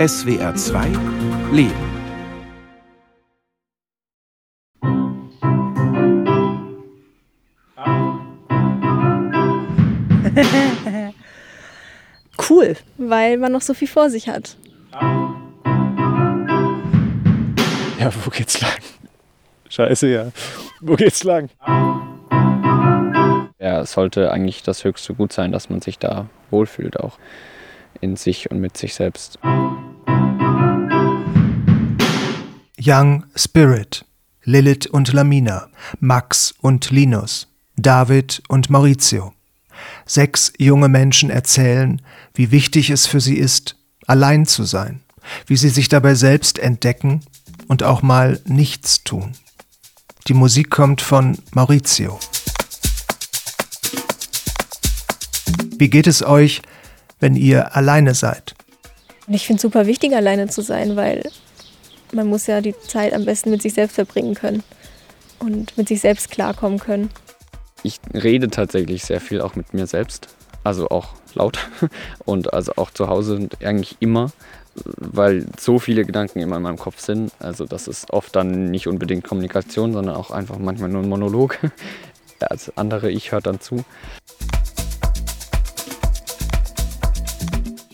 SWR 2 Leben. cool, weil man noch so viel vor sich hat. Ja, wo geht's lang? Scheiße, ja. Wo geht's lang? Ja, es sollte eigentlich das höchste Gut sein, dass man sich da wohlfühlt, auch in sich und mit sich selbst. Young Spirit, Lilith und Lamina, Max und Linus, David und Maurizio. Sechs junge Menschen erzählen, wie wichtig es für sie ist, allein zu sein, wie sie sich dabei selbst entdecken und auch mal nichts tun. Die Musik kommt von Maurizio. Wie geht es euch, wenn ihr alleine seid? Ich finde es super wichtig, alleine zu sein, weil man muss ja die Zeit am besten mit sich selbst verbringen können und mit sich selbst klarkommen können. Ich rede tatsächlich sehr viel auch mit mir selbst, also auch laut und also auch zu Hause und eigentlich immer, weil so viele Gedanken immer in meinem Kopf sind. Also das ist oft dann nicht unbedingt Kommunikation, sondern auch einfach manchmal nur ein Monolog. Das andere Ich hört dann zu.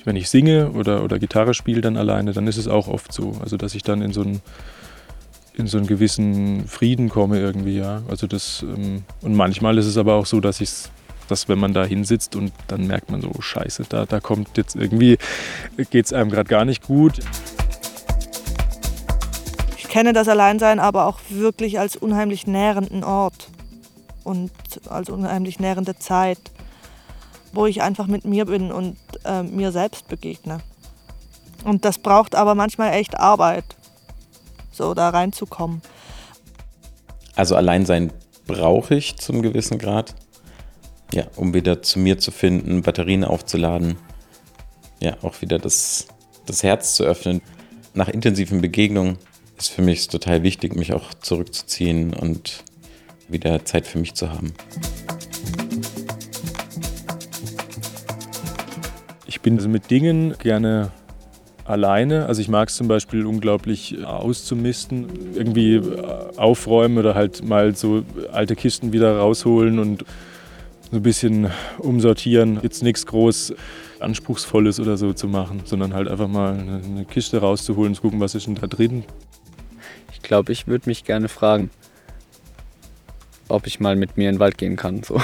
Wenn ich singe oder, oder Gitarre spiele dann alleine, dann ist es auch oft so. Also dass ich dann in so einen, in so einen gewissen Frieden komme irgendwie, ja. Also das, ähm, und manchmal ist es aber auch so, dass ich dass wenn man da hinsitzt und dann merkt man so, oh scheiße, da, da kommt jetzt irgendwie, geht es einem gerade gar nicht gut. Ich kenne das Alleinsein aber auch wirklich als unheimlich nährenden Ort und als unheimlich nährende Zeit wo ich einfach mit mir bin und äh, mir selbst begegne. Und das braucht aber manchmal echt Arbeit, so da reinzukommen. Also Alleinsein brauche ich zum gewissen Grad, ja, um wieder zu mir zu finden, Batterien aufzuladen, ja, auch wieder das, das Herz zu öffnen. Nach intensiven Begegnungen ist für mich total wichtig, mich auch zurückzuziehen und wieder Zeit für mich zu haben. Bin also mit Dingen gerne alleine. Also ich mag es zum Beispiel unglaublich auszumisten, irgendwie äh, aufräumen oder halt mal so alte Kisten wieder rausholen und so ein bisschen umsortieren. Jetzt nichts groß Anspruchsvolles oder so zu machen, sondern halt einfach mal eine Kiste rauszuholen und zu gucken, was ist denn da drin. Ich glaube, ich würde mich gerne fragen, ob ich mal mit mir in den Wald gehen kann. So.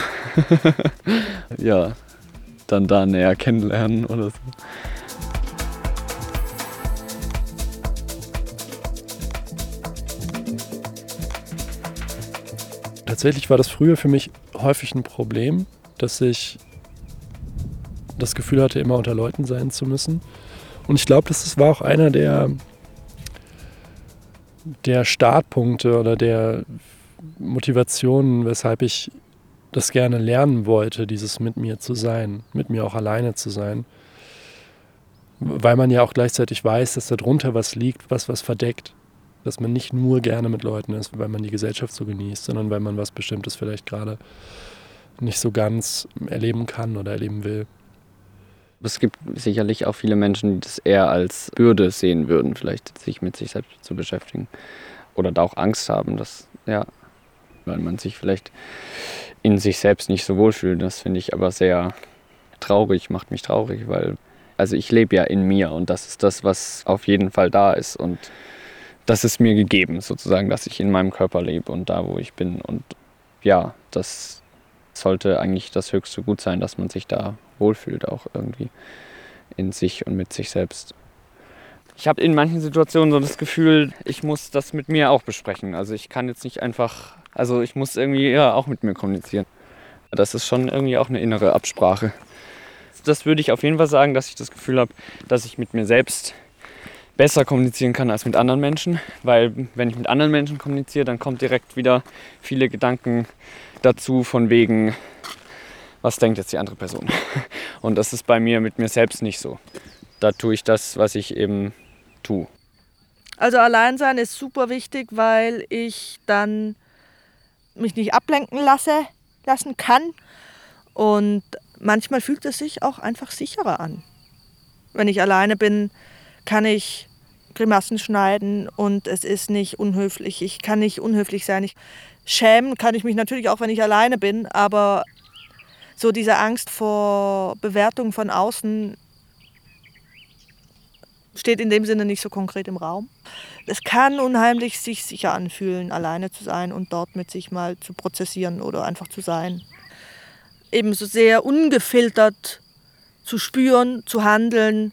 ja, dann da näher kennenlernen oder so. Tatsächlich war das früher für mich häufig ein Problem, dass ich das Gefühl hatte, immer unter Leuten sein zu müssen. Und ich glaube, das war auch einer der, der Startpunkte oder der Motivationen, weshalb ich das gerne lernen wollte, dieses mit mir zu sein, mit mir auch alleine zu sein. Weil man ja auch gleichzeitig weiß, dass darunter was liegt, was was verdeckt. Dass man nicht nur gerne mit Leuten ist, weil man die Gesellschaft so genießt, sondern weil man was Bestimmtes vielleicht gerade nicht so ganz erleben kann oder erleben will. Es gibt sicherlich auch viele Menschen, die das eher als Bürde sehen würden, vielleicht sich mit sich selbst zu beschäftigen. Oder da auch Angst haben, dass, ja, weil man sich vielleicht in sich selbst nicht so wohlfühlen. Das finde ich aber sehr traurig, macht mich traurig, weil also ich lebe ja in mir und das ist das, was auf jeden Fall da ist und das ist mir gegeben sozusagen, dass ich in meinem Körper lebe und da, wo ich bin und ja, das sollte eigentlich das höchste Gut sein, dass man sich da wohlfühlt auch irgendwie in sich und mit sich selbst. Ich habe in manchen Situationen so das Gefühl, ich muss das mit mir auch besprechen. Also ich kann jetzt nicht einfach also ich muss irgendwie ja auch mit mir kommunizieren. Das ist schon irgendwie auch eine innere Absprache. Das würde ich auf jeden Fall sagen, dass ich das Gefühl habe, dass ich mit mir selbst besser kommunizieren kann als mit anderen Menschen, weil wenn ich mit anderen Menschen kommuniziere, dann kommt direkt wieder viele Gedanken dazu von wegen, was denkt jetzt die andere Person? Und das ist bei mir mit mir selbst nicht so. Da tue ich das, was ich eben tue. Also Alleinsein ist super wichtig, weil ich dann mich nicht ablenken lasse, lassen kann. Und manchmal fühlt es sich auch einfach sicherer an. Wenn ich alleine bin, kann ich Grimassen schneiden und es ist nicht unhöflich. Ich kann nicht unhöflich sein. Ich, schämen kann ich mich natürlich auch, wenn ich alleine bin, aber so diese Angst vor Bewertung von außen steht in dem Sinne nicht so konkret im Raum. Es kann unheimlich sich sicher anfühlen, alleine zu sein und dort mit sich mal zu prozessieren oder einfach zu sein. Ebenso sehr ungefiltert zu spüren, zu handeln,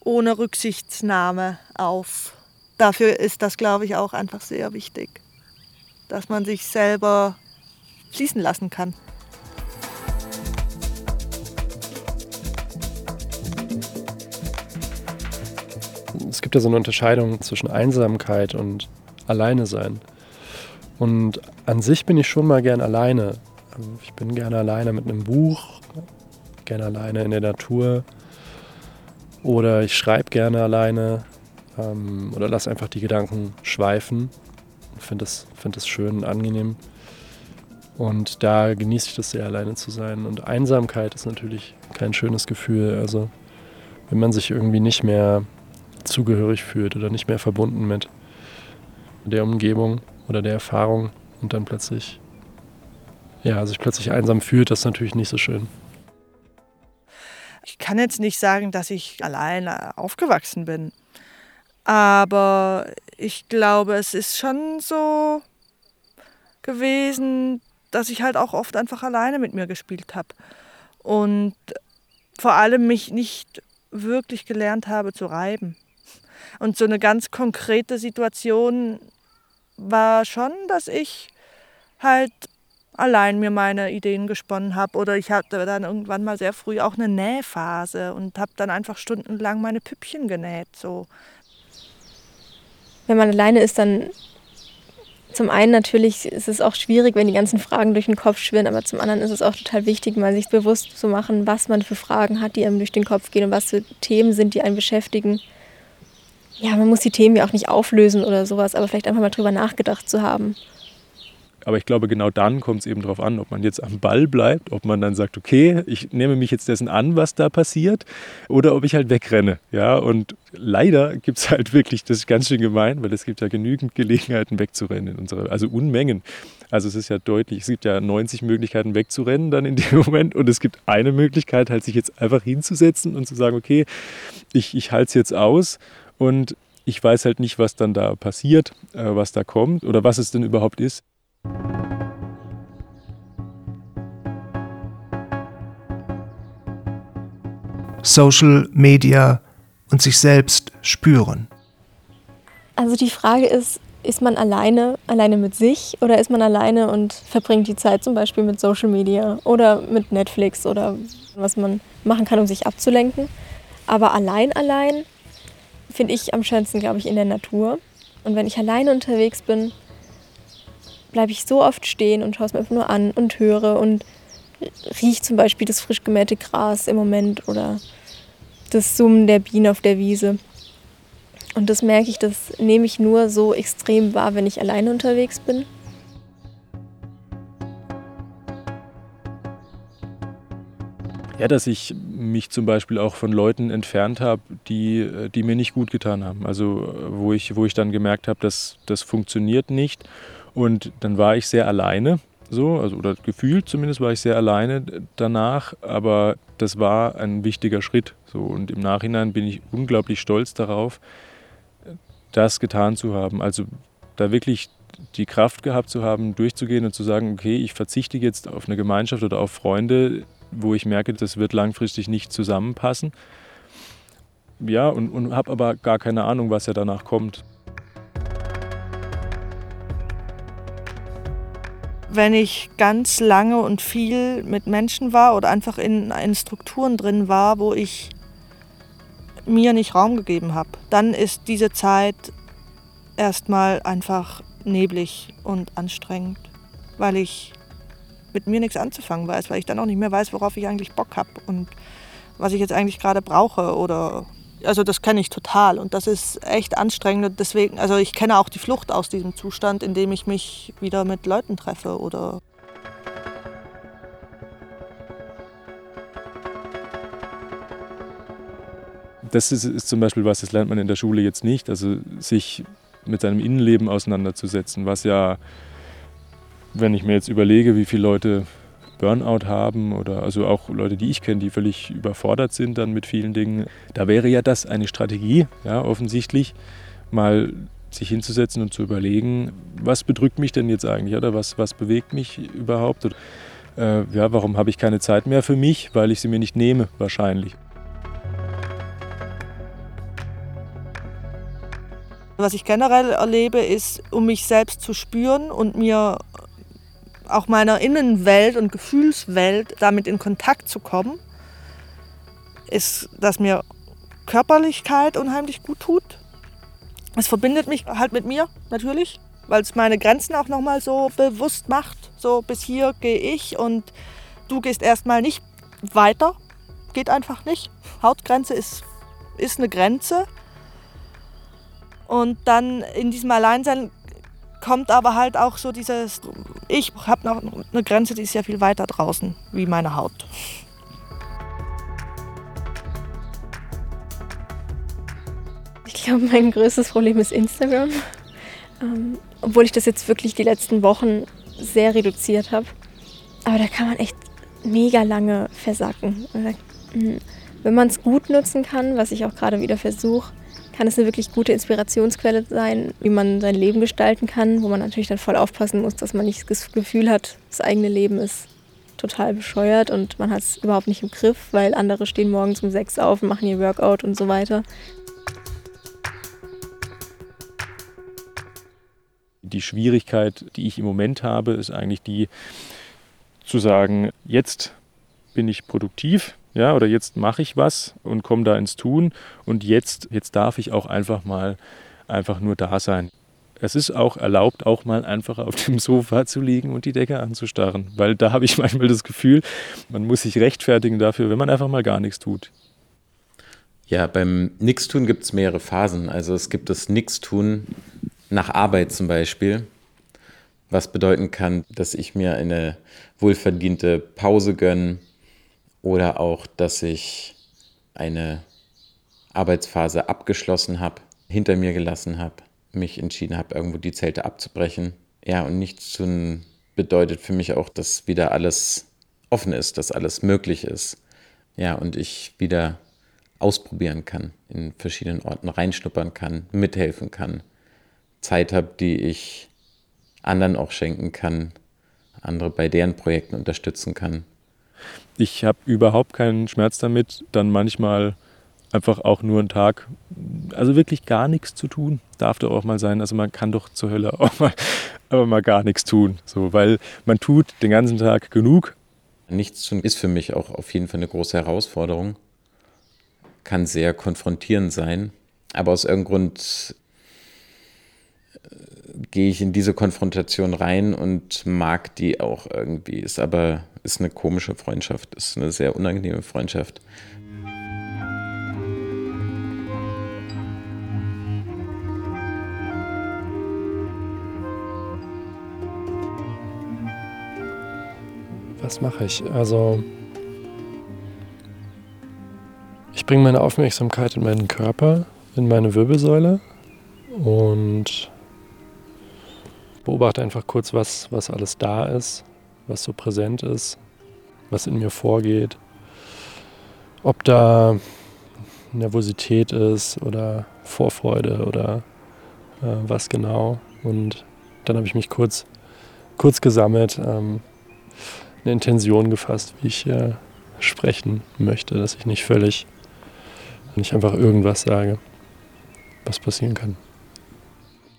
ohne Rücksichtnahme auf. Dafür ist das, glaube ich, auch einfach sehr wichtig, dass man sich selber fließen lassen kann. Es gibt ja so eine Unterscheidung zwischen Einsamkeit und Alleine sein. Und an sich bin ich schon mal gern alleine. Ich bin gerne alleine mit einem Buch, gerne alleine in der Natur, oder ich schreibe gerne alleine ähm, oder lasse einfach die Gedanken schweifen. Ich finde das, find das schön und angenehm. Und da genieße ich das sehr, alleine zu sein. Und Einsamkeit ist natürlich kein schönes Gefühl. Also wenn man sich irgendwie nicht mehr zugehörig fühlt oder nicht mehr verbunden mit der Umgebung oder der Erfahrung und dann plötzlich, ja, sich plötzlich einsam fühlt, das ist natürlich nicht so schön. Ich kann jetzt nicht sagen, dass ich alleine aufgewachsen bin. Aber ich glaube, es ist schon so gewesen, dass ich halt auch oft einfach alleine mit mir gespielt habe. Und vor allem mich nicht wirklich gelernt habe zu reiben. Und so eine ganz konkrete Situation war schon, dass ich halt allein mir meine Ideen gesponnen habe. Oder ich hatte dann irgendwann mal sehr früh auch eine Nähphase und habe dann einfach stundenlang meine Püppchen genäht. So. Wenn man alleine ist, dann zum einen natürlich ist es auch schwierig, wenn die ganzen Fragen durch den Kopf schwirren, aber zum anderen ist es auch total wichtig, mal sich bewusst zu machen, was man für Fragen hat, die einem durch den Kopf gehen und was für Themen sind, die einen beschäftigen. Ja, man muss die Themen ja auch nicht auflösen oder sowas, aber vielleicht einfach mal drüber nachgedacht zu haben. Aber ich glaube, genau dann kommt es eben darauf an, ob man jetzt am Ball bleibt, ob man dann sagt, okay, ich nehme mich jetzt dessen an, was da passiert, oder ob ich halt wegrenne. Ja, und leider gibt es halt wirklich, das ist ganz schön gemein, weil es gibt ja genügend Gelegenheiten wegzurennen in unserer, also Unmengen. Also es ist ja deutlich, es gibt ja 90 Möglichkeiten wegzurennen dann in dem Moment und es gibt eine Möglichkeit, halt sich jetzt einfach hinzusetzen und zu sagen, okay, ich, ich halte es jetzt aus und ich weiß halt nicht, was dann da passiert, äh, was da kommt oder was es denn überhaupt ist. Social Media und sich selbst spüren. Also die Frage ist, ist man alleine, alleine mit sich oder ist man alleine und verbringt die Zeit zum Beispiel mit Social Media oder mit Netflix oder was man machen kann, um sich abzulenken. Aber allein, allein finde ich am schönsten, glaube ich, in der Natur. Und wenn ich alleine unterwegs bin, bleibe ich so oft stehen und schaue es mir einfach nur an und höre und rieche zum Beispiel das frisch gemähte Gras im Moment oder das Summen der Bienen auf der Wiese. Und das merke ich, das nehme ich nur so extrem wahr, wenn ich alleine unterwegs bin. Ja, dass ich mich zum Beispiel auch von Leuten entfernt habe, die, die mir nicht gut getan haben. Also wo ich, wo ich dann gemerkt habe, dass das funktioniert nicht und dann war ich sehr alleine, so, also, oder gefühlt zumindest war ich sehr alleine danach, aber das war ein wichtiger Schritt. So, und im Nachhinein bin ich unglaublich stolz darauf, das getan zu haben. Also da wirklich die Kraft gehabt zu haben, durchzugehen und zu sagen, okay, ich verzichte jetzt auf eine Gemeinschaft oder auf Freunde, wo ich merke, das wird langfristig nicht zusammenpassen. Ja, und, und habe aber gar keine Ahnung, was ja danach kommt. wenn ich ganz lange und viel mit Menschen war oder einfach in, in Strukturen drin war, wo ich mir nicht Raum gegeben habe, dann ist diese Zeit erstmal einfach neblig und anstrengend, weil ich mit mir nichts anzufangen weiß, weil ich dann auch nicht mehr weiß, worauf ich eigentlich Bock habe und was ich jetzt eigentlich gerade brauche oder also das kenne ich total und das ist echt anstrengend. Und deswegen, also ich kenne auch die Flucht aus diesem Zustand, in dem ich mich wieder mit Leuten treffe oder das ist, ist zum Beispiel was, das lernt man in der Schule jetzt nicht. Also sich mit seinem Innenleben auseinanderzusetzen, was ja, wenn ich mir jetzt überlege, wie viele Leute Burnout haben oder also auch Leute, die ich kenne, die völlig überfordert sind dann mit vielen Dingen, da wäre ja das eine Strategie, ja, offensichtlich, mal sich hinzusetzen und zu überlegen, was bedrückt mich denn jetzt eigentlich oder was, was bewegt mich überhaupt? Oder, äh, ja, warum habe ich keine Zeit mehr für mich? Weil ich sie mir nicht nehme, wahrscheinlich. Was ich generell erlebe, ist, um mich selbst zu spüren und mir auch meiner Innenwelt und Gefühlswelt damit in Kontakt zu kommen, ist, dass mir Körperlichkeit unheimlich gut tut. Es verbindet mich halt mit mir, natürlich, weil es meine Grenzen auch nochmal so bewusst macht. So, bis hier gehe ich und du gehst erstmal nicht weiter. Geht einfach nicht. Hautgrenze ist, ist eine Grenze. Und dann in diesem Alleinsein kommt aber halt auch so dieses, ich habe noch eine Grenze, die ist ja viel weiter draußen wie meine Haut. Ich glaube, mein größtes Problem ist Instagram. Ähm, obwohl ich das jetzt wirklich die letzten Wochen sehr reduziert habe. Aber da kann man echt mega lange versacken. Hm, wenn man es gut nutzen kann, was ich auch gerade wieder versuche, kann es eine wirklich gute Inspirationsquelle sein, wie man sein Leben gestalten kann, wo man natürlich dann voll aufpassen muss, dass man nicht das Gefühl hat, das eigene Leben ist total bescheuert und man hat es überhaupt nicht im Griff, weil andere stehen morgens um sechs auf und machen ihr Workout und so weiter. Die Schwierigkeit, die ich im Moment habe, ist eigentlich die zu sagen, jetzt bin ich produktiv, ja, oder jetzt mache ich was und komme da ins Tun und jetzt, jetzt darf ich auch einfach mal einfach nur da sein. Es ist auch erlaubt, auch mal einfach auf dem Sofa zu liegen und die Decke anzustarren, weil da habe ich manchmal das Gefühl, man muss sich rechtfertigen dafür, wenn man einfach mal gar nichts tut. Ja, beim Nixtun gibt es mehrere Phasen. Also es gibt das Nixtun nach Arbeit zum Beispiel, was bedeuten kann, dass ich mir eine wohlverdiente Pause gönne, oder auch, dass ich eine Arbeitsphase abgeschlossen habe, hinter mir gelassen habe, mich entschieden habe, irgendwo die Zelte abzubrechen. Ja, und nichts zu bedeutet für mich auch, dass wieder alles offen ist, dass alles möglich ist. Ja, und ich wieder ausprobieren kann, in verschiedenen Orten reinschnuppern kann, mithelfen kann, Zeit habe, die ich anderen auch schenken kann, andere bei deren Projekten unterstützen kann. Ich habe überhaupt keinen Schmerz damit, dann manchmal einfach auch nur einen Tag, also wirklich gar nichts zu tun, darf doch auch mal sein. Also man kann doch zur Hölle auch mal, aber mal gar nichts tun, so, weil man tut den ganzen Tag genug. Nichts tun ist für mich auch auf jeden Fall eine große Herausforderung, kann sehr konfrontierend sein, aber aus irgendeinem Grund gehe ich in diese Konfrontation rein und mag die auch irgendwie, ist aber ist eine komische Freundschaft, ist eine sehr unangenehme Freundschaft. Was mache ich? Also, ich bringe meine Aufmerksamkeit in meinen Körper, in meine Wirbelsäule und beobachte einfach kurz, was, was alles da ist was so präsent ist, was in mir vorgeht. Ob da Nervosität ist oder Vorfreude oder äh, was genau. Und dann habe ich mich kurz, kurz gesammelt, ähm, eine Intention gefasst, wie ich äh, sprechen möchte, dass ich nicht völlig, nicht einfach irgendwas sage, was passieren kann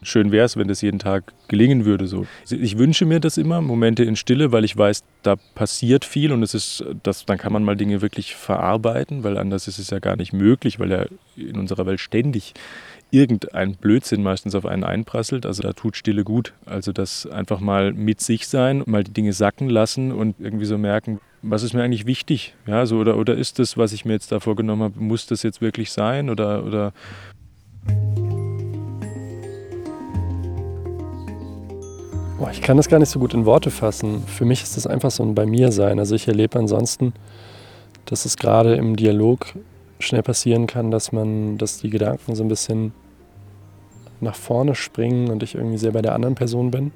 schön wäre es, wenn das jeden Tag gelingen würde. So. Ich wünsche mir das immer, Momente in Stille, weil ich weiß, da passiert viel und es ist, das, dann kann man mal Dinge wirklich verarbeiten, weil anders ist es ja gar nicht möglich, weil ja in unserer Welt ständig irgendein Blödsinn meistens auf einen einprasselt. Also da tut Stille gut. Also das einfach mal mit sich sein, mal die Dinge sacken lassen und irgendwie so merken, was ist mir eigentlich wichtig? Ja, so, oder, oder ist das, was ich mir jetzt da vorgenommen habe, muss das jetzt wirklich sein? Oder, oder Boah, ich kann das gar nicht so gut in Worte fassen. Für mich ist das einfach so ein bei mir sein. Also ich erlebe ansonsten, dass es gerade im Dialog schnell passieren kann, dass man, dass die Gedanken so ein bisschen nach vorne springen und ich irgendwie sehr bei der anderen Person bin.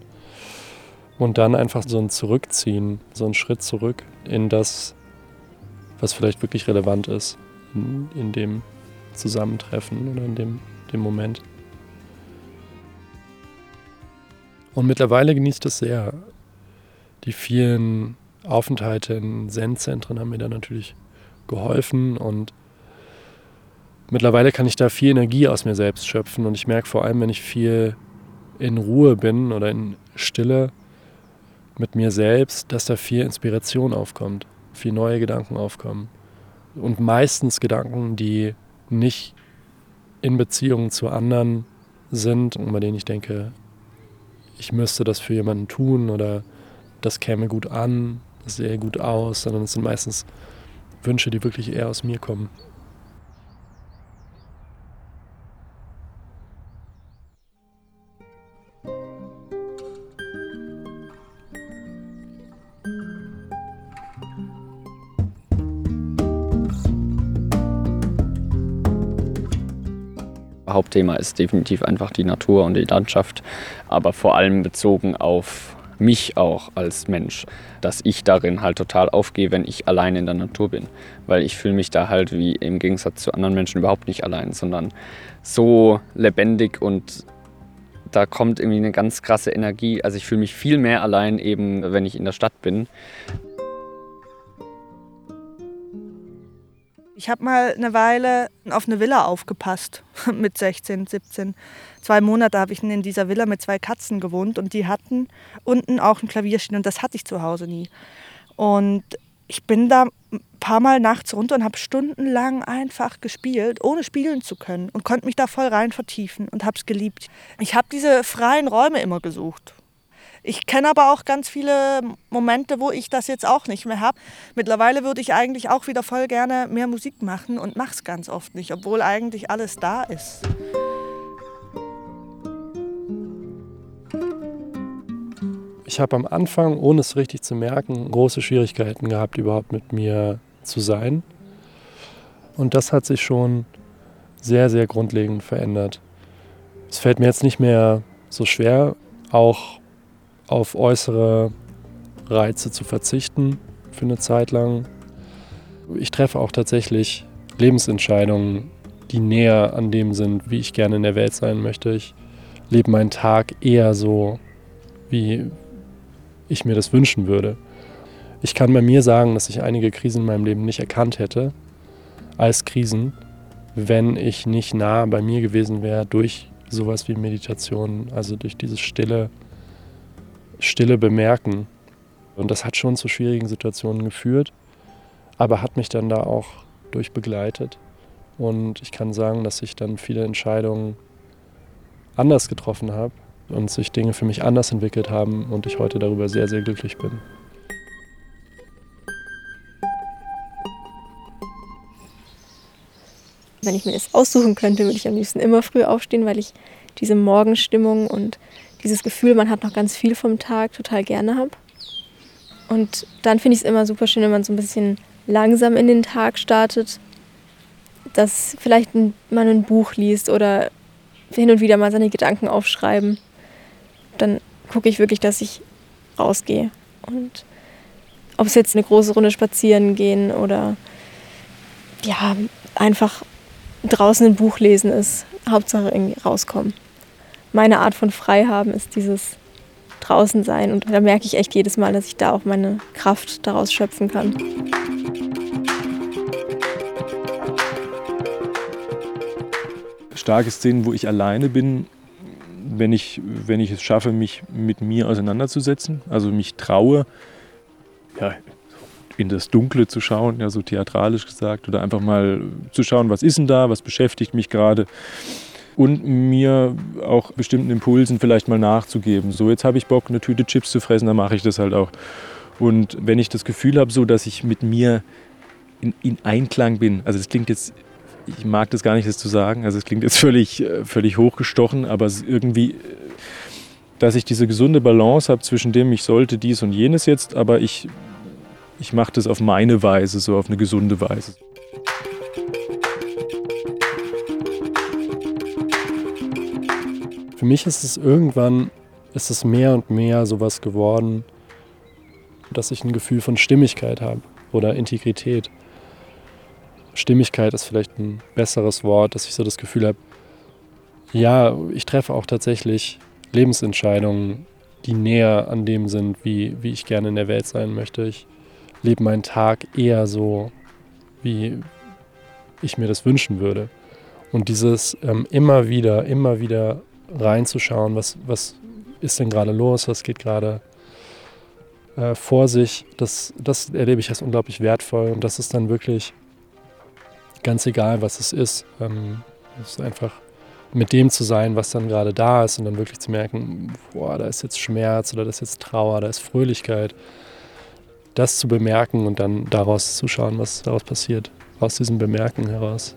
Und dann einfach so ein Zurückziehen, so einen Schritt zurück in das, was vielleicht wirklich relevant ist in, in dem Zusammentreffen oder in dem, dem Moment. Und mittlerweile genießt es sehr. Die vielen Aufenthalte in Zen-Zentren haben mir da natürlich geholfen und mittlerweile kann ich da viel Energie aus mir selbst schöpfen und ich merke vor allem, wenn ich viel in Ruhe bin oder in Stille mit mir selbst, dass da viel Inspiration aufkommt, viel neue Gedanken aufkommen und meistens Gedanken, die nicht in Beziehungen zu anderen sind und bei denen ich denke, ich müsste das für jemanden tun oder das käme gut an, das sähe gut aus, sondern es sind meistens Wünsche, die wirklich eher aus mir kommen. Hauptthema ist definitiv einfach die Natur und die Landschaft, aber vor allem bezogen auf mich auch als Mensch, dass ich darin halt total aufgehe, wenn ich allein in der Natur bin. Weil ich fühle mich da halt wie im Gegensatz zu anderen Menschen überhaupt nicht allein, sondern so lebendig und da kommt irgendwie eine ganz krasse Energie. Also ich fühle mich viel mehr allein eben, wenn ich in der Stadt bin. Ich habe mal eine Weile auf eine Villa aufgepasst mit 16, 17. Zwei Monate habe ich in dieser Villa mit zwei Katzen gewohnt und die hatten unten auch ein Klavier stehen und das hatte ich zu Hause nie. Und ich bin da ein paar Mal nachts runter und habe stundenlang einfach gespielt, ohne spielen zu können und konnte mich da voll rein vertiefen und habe es geliebt. Ich habe diese freien Räume immer gesucht ich kenne aber auch ganz viele Momente, wo ich das jetzt auch nicht mehr habe. Mittlerweile würde ich eigentlich auch wieder voll gerne mehr Musik machen und mache es ganz oft nicht, obwohl eigentlich alles da ist. Ich habe am Anfang, ohne es richtig zu merken, große Schwierigkeiten gehabt, überhaupt mit mir zu sein. Und das hat sich schon sehr, sehr grundlegend verändert. Es fällt mir jetzt nicht mehr so schwer, auch auf äußere Reize zu verzichten für eine Zeit lang. Ich treffe auch tatsächlich Lebensentscheidungen, die näher an dem sind, wie ich gerne in der Welt sein möchte. Ich lebe meinen Tag eher so, wie ich mir das wünschen würde. Ich kann bei mir sagen, dass ich einige Krisen in meinem Leben nicht erkannt hätte als Krisen, wenn ich nicht nah bei mir gewesen wäre durch sowas wie Meditation, also durch dieses stille stille Bemerken. Und das hat schon zu schwierigen Situationen geführt, aber hat mich dann da auch durchbegleitet. Und ich kann sagen, dass ich dann viele Entscheidungen anders getroffen habe und sich Dinge für mich anders entwickelt haben und ich heute darüber sehr, sehr glücklich bin. Wenn ich mir das aussuchen könnte, würde ich am liebsten immer früh aufstehen, weil ich diese Morgenstimmung und dieses Gefühl, man hat noch ganz viel vom Tag, total gerne habe. Und dann finde ich es immer super schön, wenn man so ein bisschen langsam in den Tag startet, dass vielleicht ein, man ein Buch liest oder hin und wieder mal seine Gedanken aufschreiben. Dann gucke ich wirklich, dass ich rausgehe. Und ob es jetzt eine große Runde spazieren gehen oder ja, einfach draußen ein Buch lesen ist, Hauptsache irgendwie rauskommen meine Art von Freihaben ist dieses draußen sein. Und da merke ich echt jedes Mal, dass ich da auch meine Kraft daraus schöpfen kann. Starke Szenen, wo ich alleine bin, wenn ich, wenn ich es schaffe, mich mit mir auseinanderzusetzen, also mich traue, ja, in das Dunkle zu schauen, ja, so theatralisch gesagt, oder einfach mal zu schauen, was ist denn da, was beschäftigt mich gerade und mir auch bestimmten Impulsen vielleicht mal nachzugeben. So, jetzt habe ich Bock, eine Tüte Chips zu fressen, dann mache ich das halt auch. Und wenn ich das Gefühl habe, so dass ich mit mir in, in Einklang bin, also das klingt jetzt, ich mag das gar nicht, das zu sagen, also es klingt jetzt völlig, äh, völlig hochgestochen, aber irgendwie, äh, dass ich diese gesunde Balance habe zwischen dem, ich sollte dies und jenes jetzt, aber ich, ich mache das auf meine Weise, so auf eine gesunde Weise. Für mich ist es irgendwann, ist es mehr und mehr sowas geworden, dass ich ein Gefühl von Stimmigkeit habe oder Integrität. Stimmigkeit ist vielleicht ein besseres Wort, dass ich so das Gefühl habe, ja, ich treffe auch tatsächlich Lebensentscheidungen, die näher an dem sind, wie, wie ich gerne in der Welt sein möchte. Ich lebe meinen Tag eher so, wie ich mir das wünschen würde. Und dieses ähm, immer wieder, immer wieder reinzuschauen, was, was ist denn gerade los, was geht gerade äh, vor sich, das, das erlebe ich als unglaublich wertvoll. Und das ist dann wirklich ganz egal, was es ist. Ähm, es ist einfach mit dem zu sein, was dann gerade da ist und dann wirklich zu merken, boah, da ist jetzt Schmerz oder da ist jetzt Trauer, da ist Fröhlichkeit. Das zu bemerken und dann daraus zu schauen, was daraus passiert, aus diesem Bemerken heraus.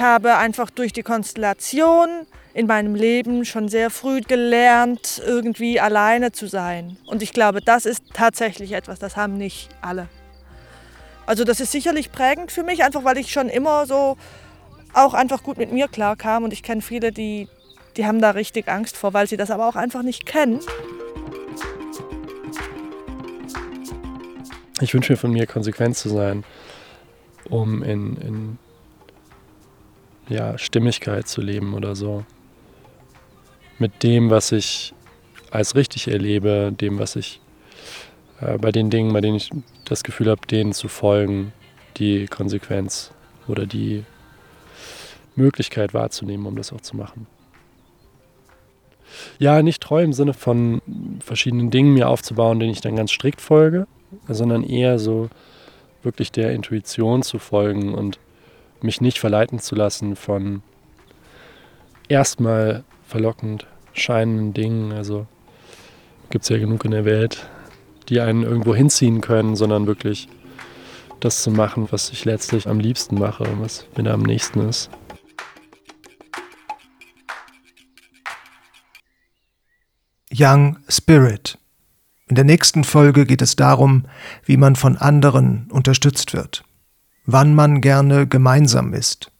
Ich habe einfach durch die Konstellation in meinem Leben schon sehr früh gelernt, irgendwie alleine zu sein. Und ich glaube, das ist tatsächlich etwas, das haben nicht alle. Also das ist sicherlich prägend für mich, einfach weil ich schon immer so auch einfach gut mit mir klarkam. Und ich kenne viele, die, die haben da richtig Angst vor, weil sie das aber auch einfach nicht kennen. Ich wünsche mir von mir konsequent zu sein, um in, in ja, Stimmigkeit zu leben oder so. Mit dem, was ich als richtig erlebe, dem, was ich äh, bei den Dingen, bei denen ich das Gefühl habe, denen zu folgen, die Konsequenz oder die Möglichkeit wahrzunehmen, um das auch zu machen. Ja, nicht treu im Sinne von verschiedenen Dingen mir aufzubauen, denen ich dann ganz strikt folge, sondern eher so wirklich der Intuition zu folgen und mich nicht verleiten zu lassen von erstmal verlockend scheinenden Dingen. Also gibt es ja genug in der Welt, die einen irgendwo hinziehen können, sondern wirklich das zu machen, was ich letztlich am liebsten mache und was mir da am nächsten ist. Young Spirit. In der nächsten Folge geht es darum, wie man von anderen unterstützt wird, wann man gerne gemeinsam ist,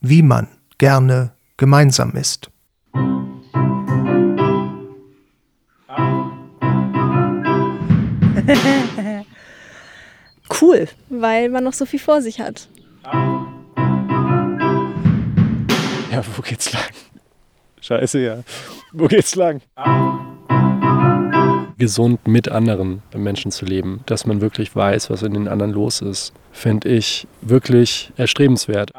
wie man gerne gemeinsam ist. cool, weil man noch so viel vor sich hat. Ja, wo geht's lang? Scheiße, ja. Wo geht's lang? Gesund mit anderen Menschen zu leben, dass man wirklich weiß, was in den anderen los ist, finde ich wirklich erstrebenswert.